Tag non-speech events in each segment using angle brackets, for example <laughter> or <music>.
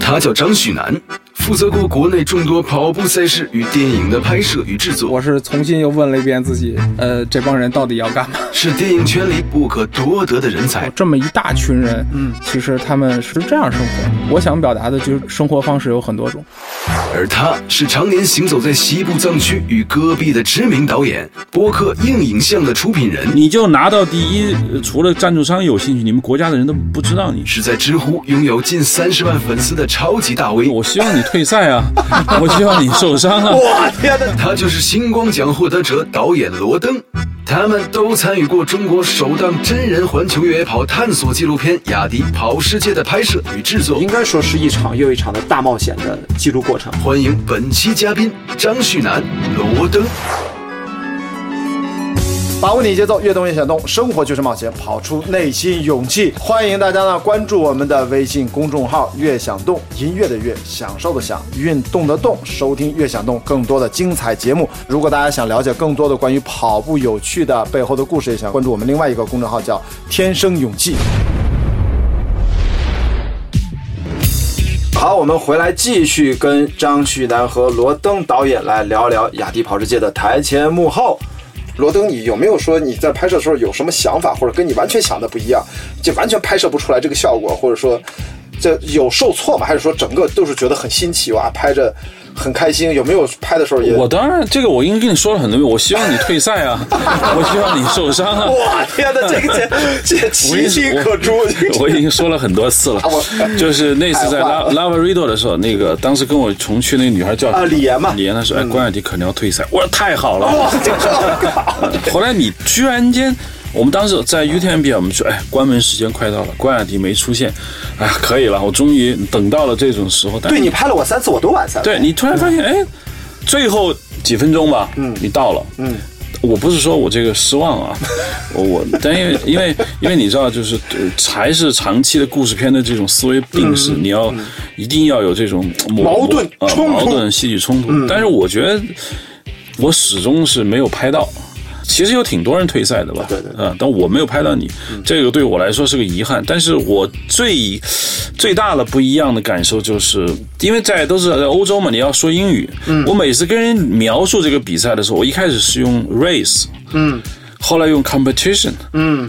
他叫张旭南，负责过国内众多跑步赛事与电影的拍摄与制作。我是重新又问了一遍自己，呃，这帮人到底要干嘛？是电影圈里不可多得的人才。这么一大群人，嗯，其实他们是这样生活。我想表达的就是生活方式有很多种。而他是常年行走在西部藏区与戈壁的知名导演，播客硬影像的出品人。你就拿到第一，除了赞助商有兴趣，你们国家的人都不知道你是在知乎拥有近三十万粉丝的超级大 V。我希望你退赛啊！<laughs> 我希望你受伤啊！我天哪！他就是星光奖获得者导演罗登，他们都参与过中国首档真人环球越野跑探索纪录片《雅迪跑世界》的拍摄与制作。应该说是一场又一场的大冒险的记录过程。欢迎本期嘉宾张旭南、罗登。把握你节奏，越动越想动，生活就是冒险，跑出内心勇气。欢迎大家呢关注我们的微信公众号“越想动”，音乐的乐，享受的享，运动的动，收听“越想动”更多的精彩节目。如果大家想了解更多的关于跑步有趣的背后的故事，也想关注我们另外一个公众号叫“天生勇气”。好，我们回来继续跟张旭南和罗登导演来聊聊雅迪跑世界的台前幕后。罗登，你有没有说你在拍摄的时候有什么想法，或者跟你完全想的不一样，就完全拍摄不出来这个效果，或者说这有受挫吗？还是说整个都是觉得很新奇哇，拍着很开心？有没有拍的时候也？我当然，这个我已经跟你说了很多遍，我希望你退赛啊，<laughs> 我希望你受伤啊！我天哪，这个这这奇迹可诛！<laughs> 我已经说了很多次了，<laughs> 就是那次在拉拉维瑞多的时候，那个当时跟我重去那个女孩叫啊李岩嘛，李岩她说哎关雅迪可能要退赛，我说太好了，哇这好。后来你居然间，我们当时在 UTMB，我们说，哎，关门时间快到了，关雅迪没出现，哎，可以了，我终于等到了这种时候。但对你拍了我三次，我都完赛了。对你突然发现，哎，最后几分钟吧，嗯，你到了，嗯。我不是说我这个失望啊，<laughs> 我我，但因为因为因为你知道，就是呃还是长期的故事片的这种思维病史，你要一定要有这种矛盾呃矛盾戏剧冲突。但是我觉得我始终是没有拍到。其实有挺多人退赛的吧，对对啊，但我没有拍到你，这个对我来说是个遗憾。但是我最最大的不一样的感受就是，因为在都是在欧洲嘛，你要说英语，我每次跟人描述这个比赛的时候，我一开始是用 race，嗯。后来用 competition，嗯，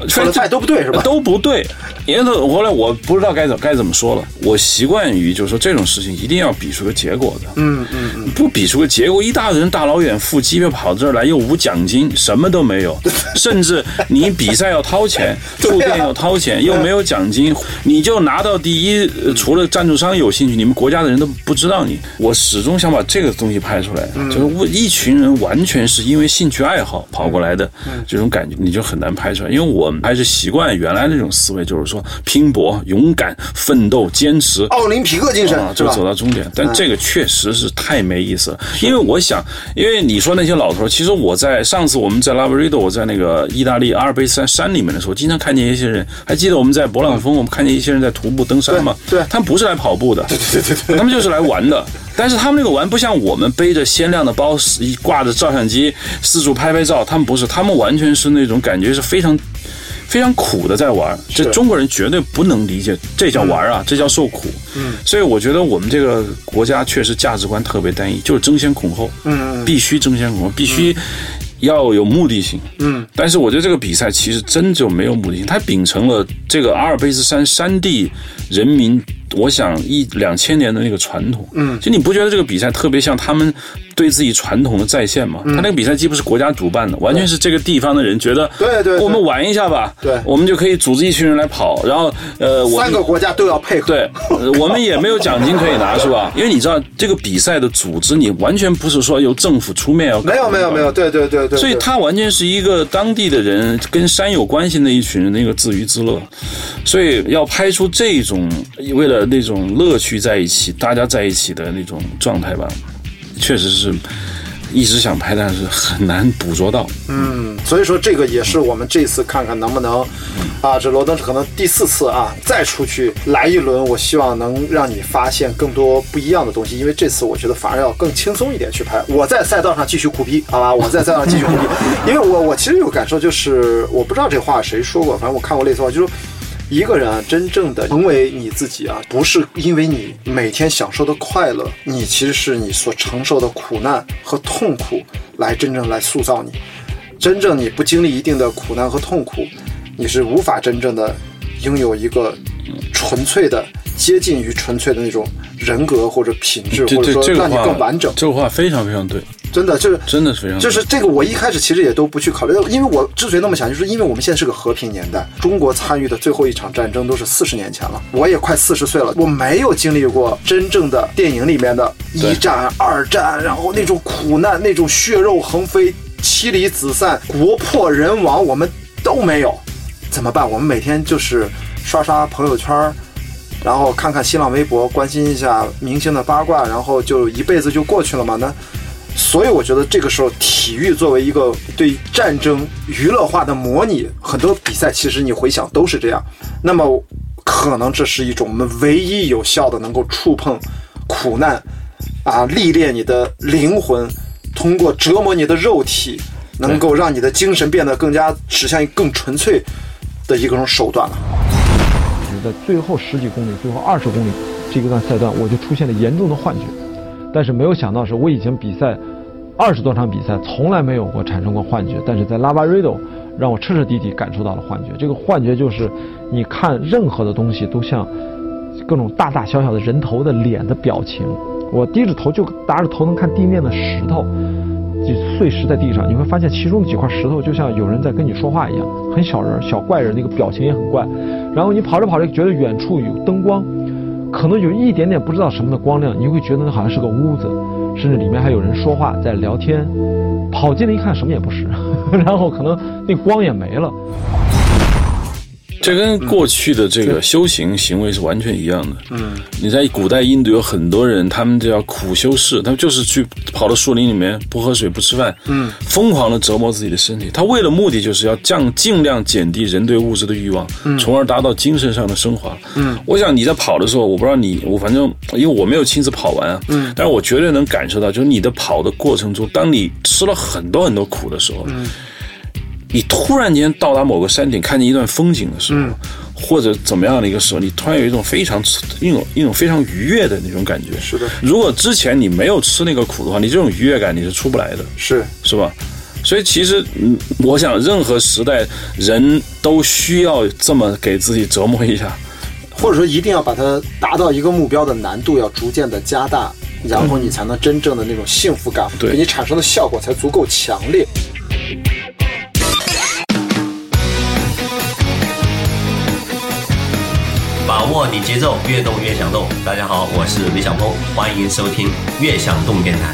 <laughs> 说的菜都不对是吧？<laughs> 都不对，因为后来我不知道该怎该怎么说了。我习惯于就是说这种事情一定要比出个结果的，嗯嗯嗯，不比出个结果，一大人大老远付机票跑这儿来，又无奖金，什么都没有，<laughs> 甚至你比赛要掏钱，住店要掏钱，又没有奖金，你就拿到第一，呃除了赞助商有兴趣，你们国家的人都不知道你。我始终想把这个东西拍出来，就是我一群人完全是因为兴趣爱好跑过来的这种感觉，你就很难拍出来。因为我们还是习惯原来那种思维，就是说拼搏、勇敢、奋斗、坚持。奥林匹克精神啊，就？走到终点。但这个确实是太没意思了，因为我想，因为你说那些老头儿，其实我在上次我们在拉布瑞多，我在那个意大利阿尔卑斯山山里面的时候，经常看见一些人，还记得我们在勃朗峰，我们看见一些人在徒步登山吗？对对他们不是来跑步的，对对对对，他们就是来玩的。但是他们那个玩不像我们背着鲜亮的包，一挂着照相机四处拍拍照，他们不是，他们完全是那种感觉是非常。非常苦的在玩，这中国人绝对不能理解，这叫玩啊，这叫受苦。嗯，所以我觉得我们这个国家确实价值观特别单一，就是争先恐后，嗯，必须争先恐后，必须要有目的性。嗯，但是我觉得这个比赛其实真就没有目的性，它秉承了这个阿尔卑斯山山地人民，我想一两千年的那个传统。嗯，就你不觉得这个比赛特别像他们对自己传统的再现吗？他那个比赛既不是国家主办的，完全是这个地方的人觉得，对对对我们玩一下吧，对我们就可以组织一群人来跑，然后呃，三个国家都要配合。对，呃我们也没有奖金可以拿，是吧？<laughs> 因为你知道这个比赛的组织，你完全不是说由政府出面要没有没有没有，对对对对。所以对他完全是一个当地的人跟山有关系的一群人的一个自娱自乐，所以要拍出这种为了那种乐趣在一起，大家在一起的那种状态吧，确实是一直想拍，但是很难捕捉到。嗯，所以说这个也是我们这次看看能不能，啊，这罗登可能第四次啊，再出去来一轮，我希望能让你发现更多不一样的东西，因为这次我觉得反而要更轻松一点去拍。我在赛道上继续苦逼，好吧，我在赛道上继续苦逼，因为我我其实有感受，就是我不知道这话谁说过，反正我看过类似话，就是说。一个人啊，真正的成为你自己啊，不是因为你每天享受的快乐，你其实是你所承受的苦难和痛苦来真正来塑造你。真正你不经历一定的苦难和痛苦，你是无法真正的拥有一个纯粹的、接近于纯粹的那种人格或者品质，或者说让你更完整。这个话非常非常对，真的，就是真的是非常就是这个，我一开始其实也都不去考虑，因为我之所以那么想，就是因为我们现在是个和平年代，中国参与的最后一场战争都是四十年前了，我也快四十岁了，我没有经历过真正的电影里面的一战、二战，然后那种苦难、那种血肉横飞、妻离子散、国破人亡，我们都没有，怎么办？我们每天就是刷刷朋友圈。然后看看新浪微博，关心一下明星的八卦，然后就一辈子就过去了嘛？那所以我觉得这个时候，体育作为一个对战争娱乐化的模拟，很多比赛其实你回想都是这样。那么可能这是一种我们唯一有效的能够触碰苦难啊，历练你的灵魂，通过折磨你的肉体，能够让你的精神变得更加指向更纯粹的一种手段了。在最后十几公里、最后二十公里这个段赛段，我就出现了严重的幻觉。但是没有想到是，我已经比赛二十多场比赛，从来没有过产生过幻觉。但是在拉巴瑞多，让我彻彻底底感受到了幻觉。这个幻觉就是，你看任何的东西都像各种大大小小的人头的脸的表情。我低着头就搭着头能看地面的石头，就碎石在地上，你会发现其中几块石头就像有人在跟你说话一样，很小人小怪人，那个表情也很怪。然后你跑着跑着觉得远处有灯光，可能有一点点不知道什么的光亮，你会觉得那好像是个屋子，甚至里面还有人说话在聊天。跑进来一看什么也不是，<laughs> 然后可能那光也没了。这跟过去的这个修行行为是完全一样的。嗯，你在古代印度有很多人，他们叫苦修士，他们就是去跑到树林里面，不喝水不吃饭，嗯，疯狂的折磨自己的身体。他为了目的就是要降尽量减低人对物质的欲望，从而达到精神上的升华。嗯，我想你在跑的时候，我不知道你，我反正因为我没有亲自跑完啊，嗯，但是我绝对能感受到，就是你的跑的过程中，当你吃了很多很多苦的时候，嗯。你突然间到达某个山顶，看见一段风景的时候，或者怎么样的一个时候，你突然有一种非常一种一种非常愉悦的那种感觉。是的，如果之前你没有吃那个苦的话，你这种愉悦感你是出不来的，是是吧？所以其实，嗯，我想任何时代人都需要这么给自己折磨一下，或者说一定要把它达到一个目标的难度要逐渐的加大，然后你才能真正的那种幸福感对给你产生的效果才足够强烈。把握你节奏，越动越想动。大家好，我是李小峰，欢迎收听《越想动电台》。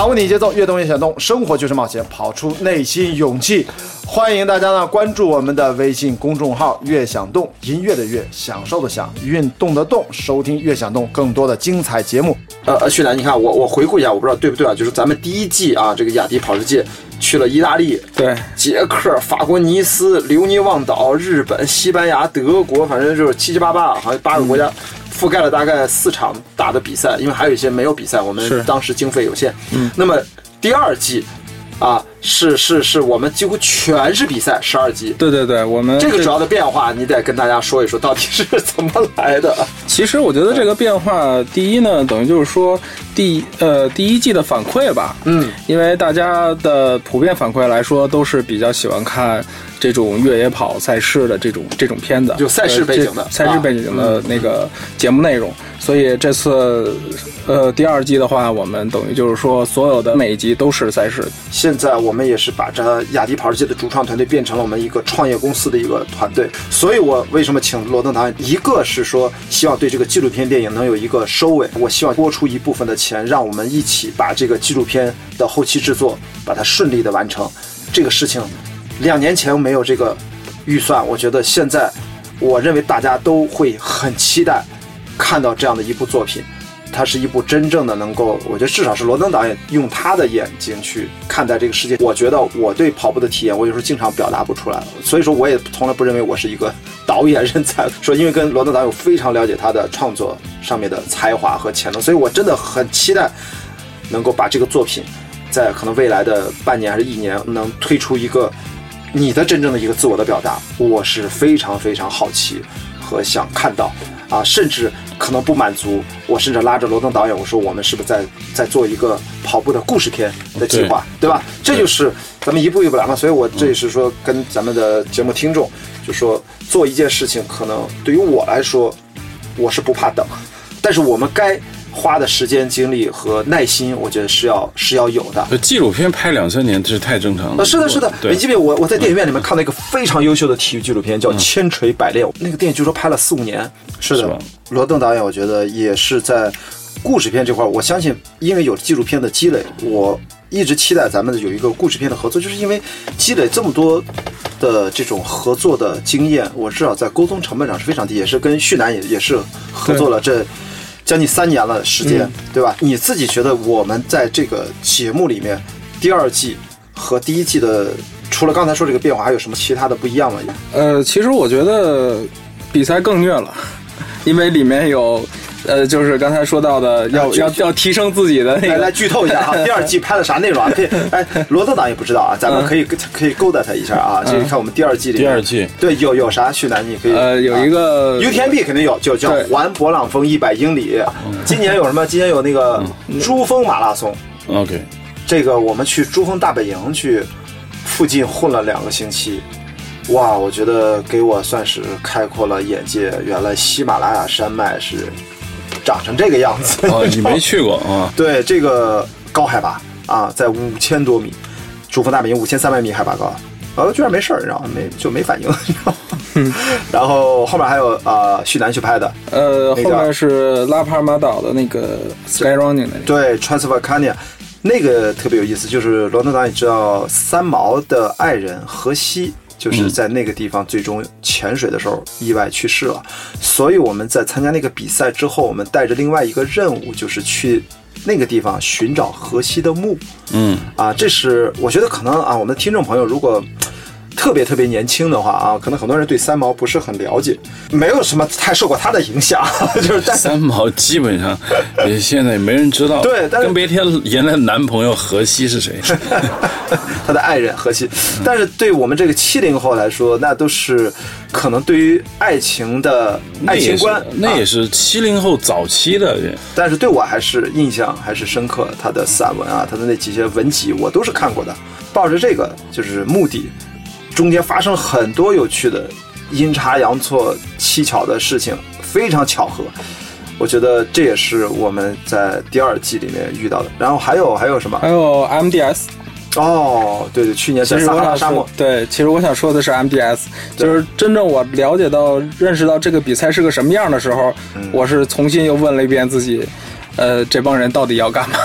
把握你节奏，越动越想动，生活就是冒险，跑出内心勇气。欢迎大家呢关注我们的微信公众号“越想动”，音乐的乐，享受的享，运动的动，收听越想动更多的精彩节目。呃呃，旭南，你看我我回顾一下，我不知道对不对啊？就是咱们第一季啊，这个雅迪跑世界去了意大利、对，捷克、法国尼斯、留尼旺岛、日本、西班牙、德国，反正就是七七八八，好像八个国家，覆盖了大概四场打的比赛，因为还有一些没有比赛，我们当时经费有限。嗯，那么第二季啊，是是是我们几乎全是比赛，十二集。对对对，我们这个主要的变化，你得跟大家说一说，到底是怎么来的？其实我觉得这个变化，第一呢，等于就是说第呃第一季的反馈吧，嗯，因为大家的普遍反馈来说，都是比较喜欢看这种越野跑赛事的这种这种片子，就赛事背景的。呃赛事背景的那个节目内容。所以这次呃第二季的话，我们等于就是说所有的每一集都是赛事，现在我们也是把这雅迪跑世界的主创团队变成了我们一个创业公司的一个团队，所以我为什么请罗登导演？一个是说希望对这个纪录片电影能有一个收尾，我希望播出一部分的前，让我们一起把这个纪录片的后期制作把它顺利的完成。这个事情两年前没有这个预算，我觉得现在我认为大家都会很期待看到这样的一部作品。它是一部真正的能够，我觉得至少是罗登导演用他的眼睛去看待这个世界。我觉得我对跑步的体验，我有时候经常表达不出来，所以说我也从来不认为我是一个导演人才。说因为跟罗登导演非常了解他的创作上面的才华和潜能，所以我真的很期待能够把这个作品在可能未来的半年还是一年能推出一个你的真正的一个自我的表达，我是非常非常好奇和想看到啊，甚至可能不满足，我甚至拉着罗登导演，我说我们是不是在在做一个跑步的故事片的计划，对吧？这就是咱们一步一步来嘛。所以我这也是说跟咱们的节目听众，就说做一件事情，可能对于我来说，我是不怕等，但是我们该花的时间、精力和耐心，我觉得是要是要有的。呃纪录片拍两三年这是太正常了。啊，是的，是的。对你记不记得我我在电影院里面看到一个非常优秀的体育纪录片，叫《千锤百炼》，那个电影据说拍了四五年。是的是，罗邓导演，我觉得也是在故事片这块儿，我相信因为有纪录片的积累，我一直期待咱们有一个故事片的合作，就是因为积累这么多。的这种合作的经验，我至少在沟通成本上是非常低，也是跟旭南也也是合作了这将近三年了时间，对吧？你自己觉得我们在这个节目里面，第二季和第一季的，除了刚才说这个变化，还有什么其他的不一样吗？呃，其实我觉得比赛更虐了，因为里面有，呃，就是刚才说到的，要就要要提升自己的那来来。剧透一下哈，<laughs> 第二季拍的啥内容啊？可以，哎，罗登导也不知道啊，咱们可以可以勾搭他一下啊。这个看我们第二季里，第二季对有有啥去南你可以呃，有一个 UTMB 肯定有，就叫环勃朗峰一百英里。今年有什么？今年有那个珠峰马拉松，OK，这个我们去珠峰大本营去附近混了两个星期，哇，我觉得给我算是开阔了眼界。原来喜马拉雅山脉是长成这个样子。哦，<laughs> 你没去过啊？对，这个高海拔啊，在五千多米，珠峰大本营五千三百米海拔高，呃，居然没事儿，你知道吗？没就没反应，<laughs> 你知道吗？然后后面还有呃，旭南去拍的，呃，那个后面是拉帕尔马岛的那个 Sky Running 那个。对 t r a n s v a c a n i a 那个特别有意思，就是罗德岛，你知道三毛的爱人荷西。就是在那个地方最终潜水的时候意外去世了，所以我们在参加那个比赛之后，我们带着另外一个任务，就是去那个地方寻找河西的墓。嗯，啊，这是我觉得可能啊，我们的听众朋友如果特别特别年轻的话啊，可能很多人对三毛不是很了解，没有什么太受过他的影响，<laughs> 就是但三毛基本上也现在也没人知道，对但是更别提原来男朋友荷西是谁。<laughs> 他的爱人荷西，但是对我们这个七零后来说，那都是可能对于爱情的爱情观，那也啊是七零后早期的人。但是对我还是印象还是深刻，他的散文啊，他的那几些文集我都是看过的，抱着这个就是目的，中间发生很多有趣的阴差阳错、蹊跷的事情，非常巧合。我觉得这也是我们在第二季里面遇到的。然后还有还有什么还？有 MDS，哦，对对，去年在撒哈拉沙漠，，对，其实我想说的是 MDS，就是真正我了解到、认识到这个比赛是个什么样的时候，嗯我是重新又问了一遍自己，呃，这帮人到底要干嘛？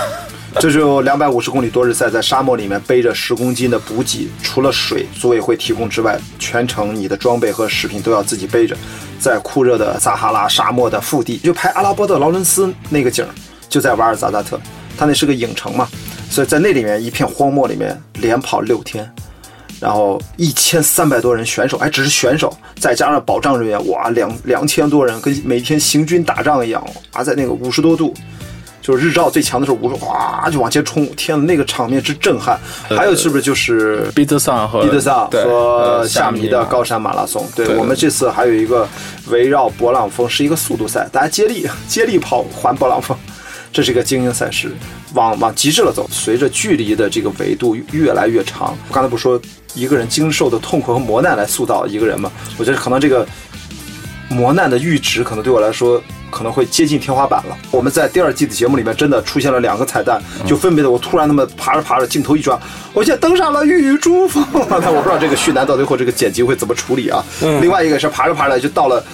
<laughs> 这就两百五十公里多日赛，在沙漠里面背着十公斤的补给，除了水组委会提供之外，全程你的装备和食品都要自己背着，在酷热的撒哈拉沙漠的腹地，就拍阿拉伯的劳伦斯那个景儿，就在瓦尔扎扎特，它那是个影城嘛，所以在那里面一片荒漠里面连跑六天。然后一千三百多人选手，哎，只是选手，再加上保障人员，哇，两两千多人，跟每天行军打仗一样，啊，在那个五十多度，就是日照最强的时候，五十哗就往前冲，天呐，那个场面之震撼。还有是不是就是彼得桑和彼得萨对和呃夏米的高山马拉松？对对我们这次还有一个围绕勃朗峰是一个速度赛，大家接力接力跑环勃朗峰。这是一个精英赛事，往往极致了走。随着距离的这个维度越来越长，我刚才不说一个人经受的痛苦和磨难来塑造一个人吗？我觉得可能这个磨难的阈值，可能对我来说可能会接近天花板了。我们在第二季的节目里面真的出现了两个彩蛋，就分别的我突然那么爬着爬着，镜头一转，我现在登上了玉珠峰，但 <laughs> 我不知道这个旭南到最后这个剪辑会怎么处理啊。另外一个是爬着爬着就到了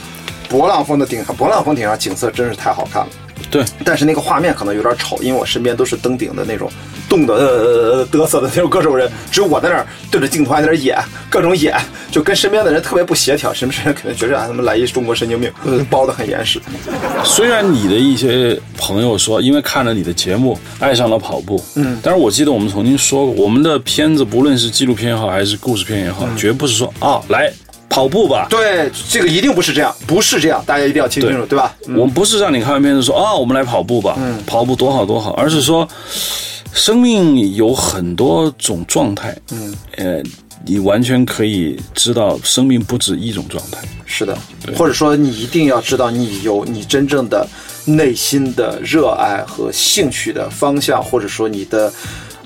勃朗峰的顶上，勃朗峰顶上景色真是太好看了。对，但是那个画面可能有点丑，因为我身边都是登顶的那种冻得呃嘚瑟的那种各种人，只有我在那儿对着镜头还在那儿演，各种演，就跟身边的人特别不协调，身边人肯定觉得啊他们来一中国神经病，包得很严实。虽然你的一些朋友说，因为看了你的节目爱上了跑步，嗯，但是我记得我们曾经说过，我们的片子不论是纪录片也好，还是故事片也好，绝不是说啊来跑步吧。对，这个一定不是这样，不是这样，大家一定要听清楚，对吧？我们不是让你看完片子说啊，我们来跑步吧，嗯跑步多好多好，而是说，生命有很多种状态，嗯，呃，你完全可以知道，生命不止一种状态。是的，或者说你一定要知道，你有你真正的内心的热爱和兴趣的方向，或者说你的。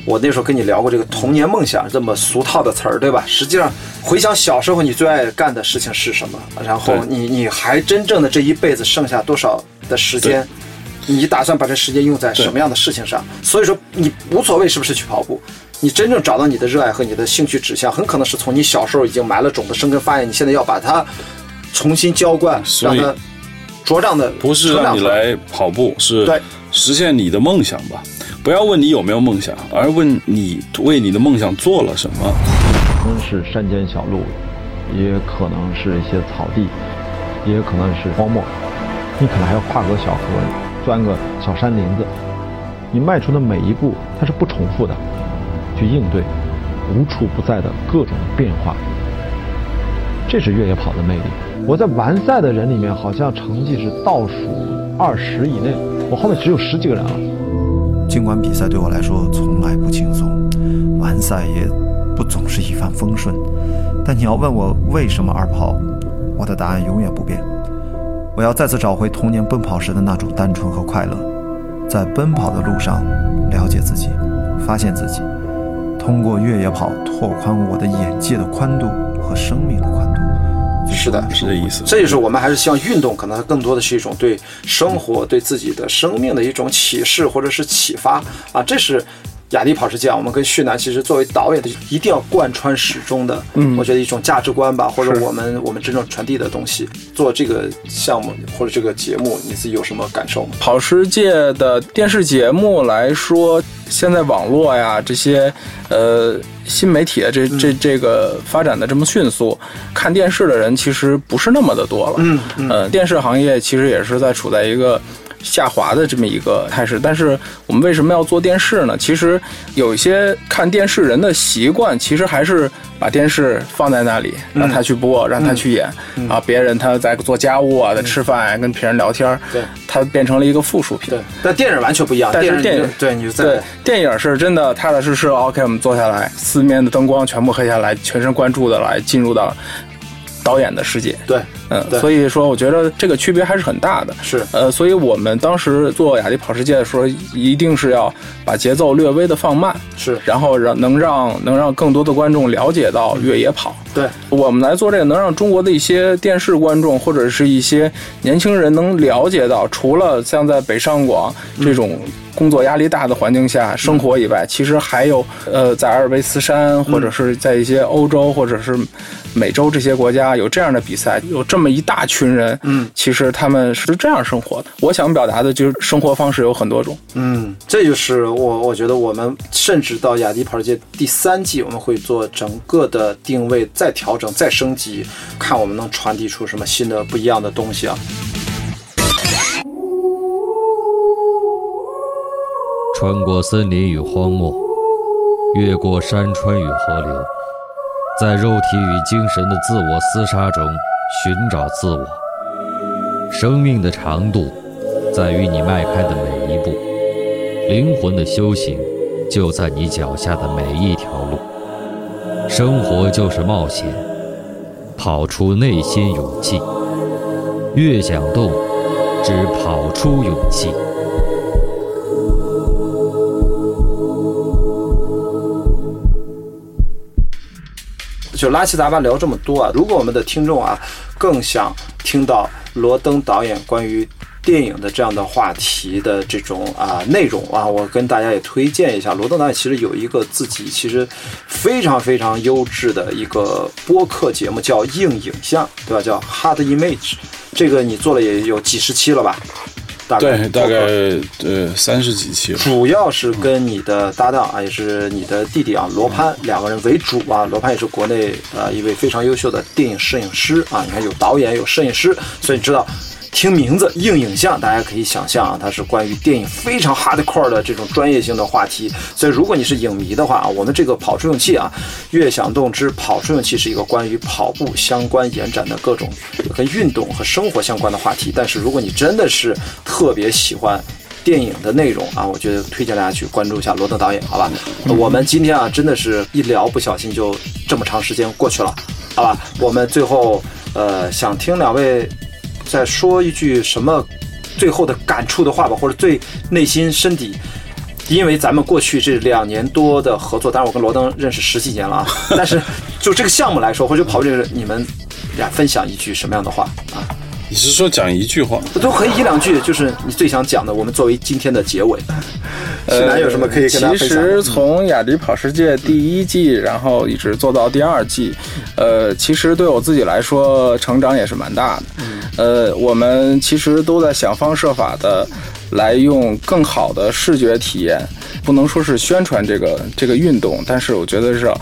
我那时候跟你聊过这个童年梦想这么俗套的词儿，对吧？<laughs> 实际上回想小时候你最爱干的事情是什么，然后你你还真正的这一辈子剩下多少的时间，你打算把这时间用在什么样的事情上？所以说你无所谓是不是去跑步，你真正找到你的热爱和你的兴趣指向，很可能是从你小时候已经埋了种子生根发芽，你现在要把它重新浇灌，让它茁壮的不是让你来跑步，是对实现你的梦想吧。不要问你有没有梦想，而问你为你的梦想做了什么。可能是山间小路，也可能是一些草地，也可能是荒漠。你可能还要跨过小河，钻个小山林子。你迈出的每一步，它是不重复的，去应对无处不在的各种变化。这是越野跑的魅力。我在完赛的人里面，好像成绩是倒数二十以内，我后面只有十几个人了。尽管比赛对我来说从来不轻松，完赛也不总是一帆风顺，但你要问我为什么而跑，我的答案永远不变。我要再次找回童年奔跑时的那种单纯和快乐，在奔跑的路上了解自己，发现自己，通过越野跑拓宽我的眼界的宽度和生命的宽度。是的，是这意思。这就是我们还是希望运动，可能更多的是一种对生活、对自己的生命的一种启示或者是启发啊。这是雅迪跑世界，我们跟旭南其实作为导演的，一定要贯穿始终的。嗯，我觉得一种价值观吧，或者我们我们真正传递的东西。做这个项目或者这个节目，你自己有什么感受吗？跑世界的电视节目来说，现在网络呀这些，呃。新媒体的这这这个发展的这么迅速，看电视的人其实不是那么的多了。嗯嗯，呃，电视行业其实也是在处在一个。下滑的这么一个态势，但是我们为什么要做电视呢？其实有一些看电视人的习惯，其实还是把电视放在那里，让他去播，让他去演啊。别人他在做家务啊，在吃饭，跟别人聊天，对，他变成了一个附属品。对，但电影完全不一样。但是电影对你对电影是真的踏踏实实。OK，我们坐下来，四面的灯光全部黑下来，全神贯注的来进入到。导演的世界，对，嗯，所以说我觉得这个区别还是很大的，是，呃，所以我们当时做雅迪跑世界的时候，一定是要把节奏略微的放慢，是，然后让能让能让更多的观众了解到越野跑，对，我们来做这个，能让中国的一些电视观众或者是一些年轻人能了解到，除了像在北上广这种。工作压力大的环境下生活以外，其实还有呃，在阿尔卑斯山或者是在一些欧洲或者是美洲这些国家有这样的比赛，有这么一大群人，嗯，其实他们是这样生活的。我想表达的就是生活方式有很多种，嗯，这就是我我觉得我们甚至到雅迪跑界第三季，我们会做整个的定位再调整再升级，看我们能传递出什么新的不一样的东西啊。穿过森林与荒漠，越过山川与河流，在肉体与精神的自我厮杀中寻找自我。生命的长度在于你迈开的每一步，灵魂的修行就在你脚下的每一条路。生活就是冒险，跑出内心勇气。越想动，只跑出勇气。就拉七杂八聊这么多啊！如果我们的听众啊更想听到罗登导演关于电影的这样的话题的这种啊内容啊，我跟大家也推荐一下，罗登导演其实有一个自己其实非常非常优质的一个播客节目，叫硬影像，对吧？叫 Hard Image，这个你做了也有几十期了吧？对，大概呃三十几期，主要是跟你的搭档啊，也是你的弟弟啊，罗潘两个人为主啊。罗潘也是国内呃一位非常优秀的电影摄影师啊，你看有导演有摄影师，所以你知道。听名字硬影像，大家可以想象啊，它是关于电影非常 hardcore 的这种专业性的话题。所以，如果你是影迷的话啊，我们这个跑出勇气啊，越想动之跑出勇气是一个关于跑步相关延展的各种跟运动和生活相关的话题。但是，如果你真的是特别喜欢电影的内容啊，我觉得推荐大家去关注一下罗登导演，好吧？我们今天啊，真的是一聊不小心就这么长时间过去了，好吧？我们最后呃想听两位再说一句什么最后的感触的话吧，或者最内心深底。因为咱们过去这两年多的合作，当然我跟罗登认识十几年了啊，<laughs> 但是就这个项目来说，或者跑这个，你们俩分享一句什么样的话啊？你是说讲一句话？都可以一两句，就是你最想讲的。我们作为今天的结尾，史南有什么可以跟大家其分享的？实从雅迪跑世界第一季，然后一直做到第二季，呃，其实对我自己来说，成长也是蛮大的。呃，我们其实都在想方设法的来用更好的视觉体验，不能说是宣传这个这个运动，但是我觉得是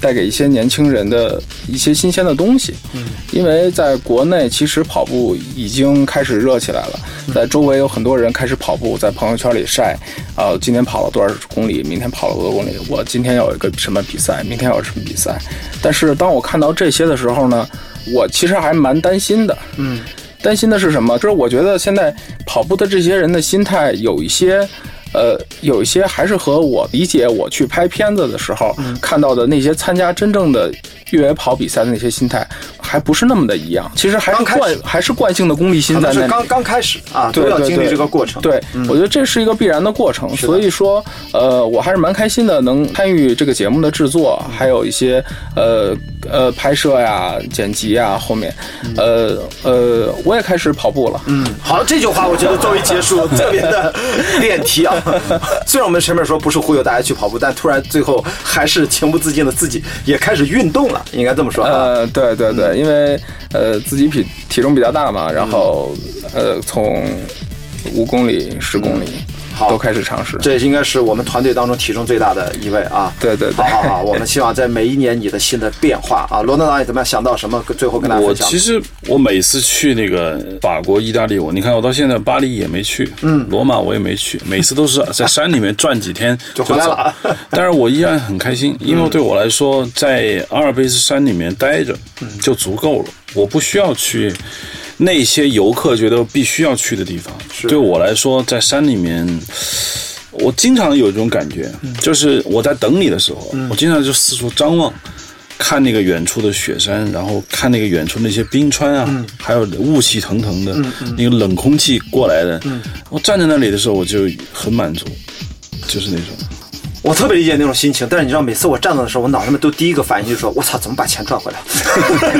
带给一些年轻人的一些新鲜的东西。嗯，因为在国内其实跑步已经开始热起来了，在周围有很多人开始跑步，在朋友圈里晒，啊、今天跑了多少公里，明天跑了多少公里，我今天有一个什么比赛，明天有什么比赛。但是当我看到这些的时候呢，我其实还蛮担心的。嗯，担心的是什么？就是我觉得现在跑步的这些人的心态有一些。呃，有一些还是和我理解我去拍片子的时候、看到的那些参加真正的越野跑比赛的那些心态，还不是那么的一样。其实还是惯还是惯性的功利心在那里。是刚刚开始啊，都要经历这个过程。对，我觉得这是一个必然的过程，所以说，呃，我还是蛮开心的，能参与这个节目的制作，还有一些呃呃拍摄呀、剪辑呀，后面，呃呃，我也开始跑步了。嗯，好，这句话我觉得作为结束特别的练题啊。<laughs> 虽然我们前面说不是忽悠大家去跑步，但突然最后还是情不自禁的自己也开始运动了，应该这么说啊。呃，对对对，因为呃自己体体重比较大嘛，然后呃从五公里、十公里好都开始尝试。这应该是我们团队当中体重最大的一位啊。对对对好好好，<laughs> 我们希望在每一年你的新的变化啊。罗纳导演怎么样？想到什么？最后跟大家我分享。其实我每次去那个法国、意大利，我你看我到现在巴黎也没去，嗯，罗马我也没去，每次都是在山里面转几天 <laughs> 就回来了但是我依然很开心，因为对我来说，在阿尔卑斯山里面待着就足够了，我不需要去。那些游客觉得必须要去的地方，对我来说，在山里面，我经常有一种感觉，就是我在等你的时候，我经常就四处张望，看那个远处的雪山，然后看那个远处那些冰川啊，还有雾气腾腾的，那个冷空气过来的，我站在那里的时候，我就很满足，就是那种。我特别理解那种心情，但是你知道，每次我站到的时候，我脑子里面都第一个反应就是说：“我操，怎么把钱赚回来？”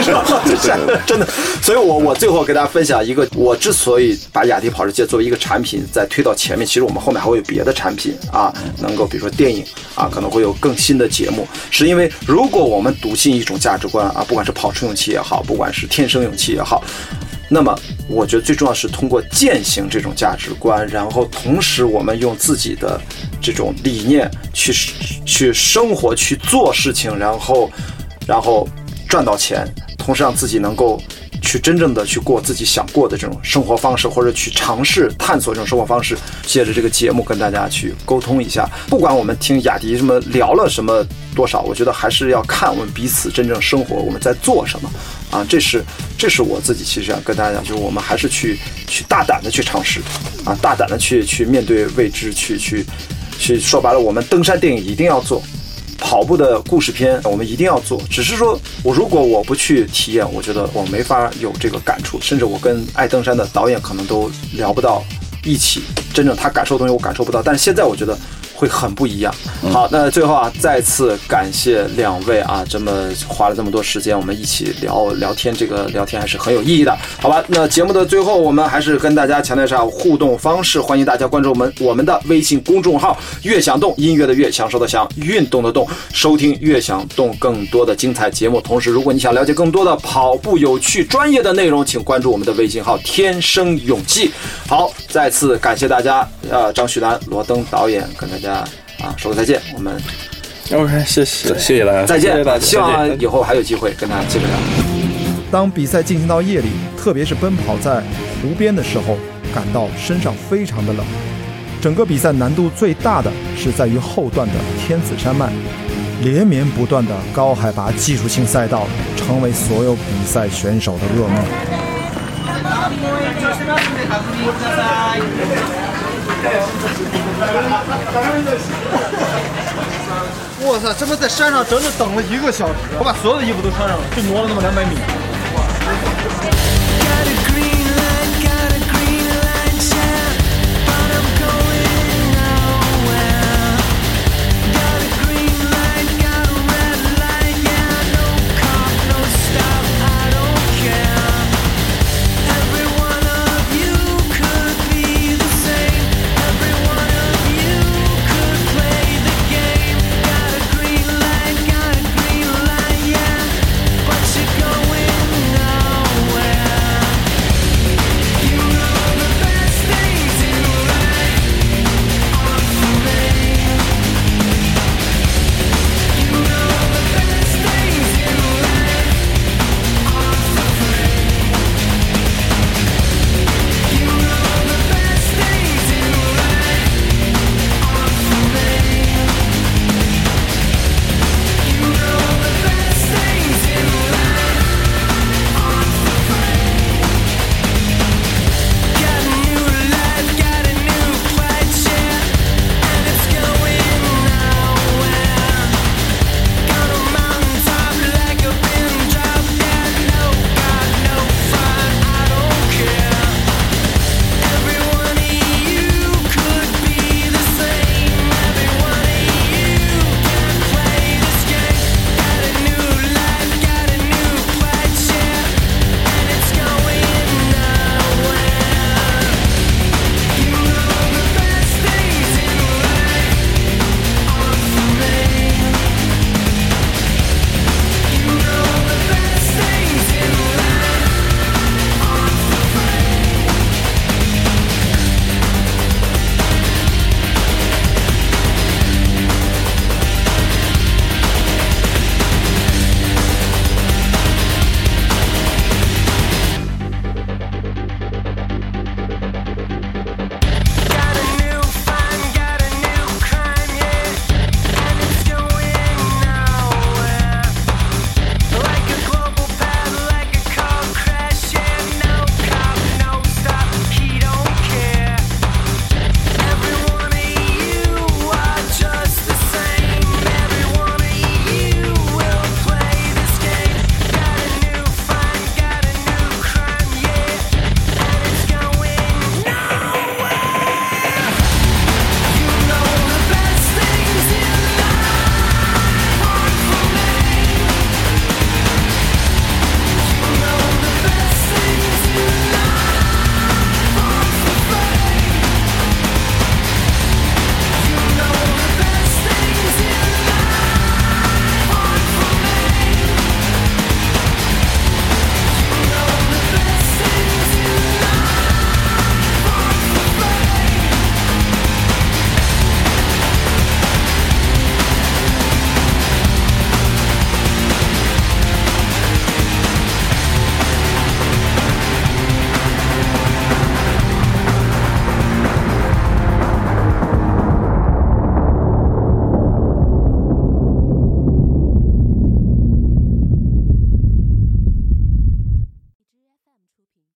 <laughs> 真的。所以我我最后给大家分享一个，我之所以把雅迪跑世界作为一个产品再推到前面，其实我们后面还会有别的产品啊，能够比如说电影啊，可能会有更新的节目，是因为如果我们笃信一种价值观啊，不管是跑车勇气也好，不管是天生勇气也好。那么，我觉得最重要是通过践行这种价值观，然后同时我们用自己的这种理念去去生活、去做事情，然后然后赚到钱，同时让自己能够去真正的去过自己想过的这种生活方式，或者去尝试探索这种生活方式。借着这个节目跟大家去沟通一下，不管我们听雅迪什么聊了什么多少，我觉得还是要看我们彼此真正生活我们在做什么啊，这是这是我自己其实想跟大家讲，就是我们还是去去大胆的去尝试啊，大胆的去去面对未知，去去去说白了，我们登山电影一定要做。跑步的故事片我们一定要做，只是说我如果我不去体验，我觉得我没法有这个感触，甚至我跟爱登山的导演可能都聊不到一起，真正他感受的东西我感受不到。但是现在我觉得会很不一样。好，那最后啊，再次感谢两位啊，这么花了这么多时间，我们一起聊聊天，这个聊天还是很有意义的，好吧？那节目的最后，我们还是跟大家强调一下互动方式，欢迎大家关注我们我们的微信公众号“悦享动”，音乐的悦，享受的享，运动的动，收听悦享动更多的精彩节目。同时，如果你想了解更多的跑步有趣、专业的内容，请关注我们的微信号“天生勇气”。好，再次感谢大家，呃，张旭南、罗登导演跟大家啊说个再见，我们 OK，谢谢，谢谢大家，再见，谢谢大家希望以后还有机会跟大家接着聊。当比赛进行到夜里，特别是奔跑在湖边的时候，感到身上非常的冷。整个比赛难度最大的是在于后段的天子山脉，连绵不断的高海拔技术性赛道，成为所有比赛选手的噩梦。<laughs> 哇塞！这不在山上整整等了一个小时，我把所有的衣服都穿上了，就挪了那么两百米。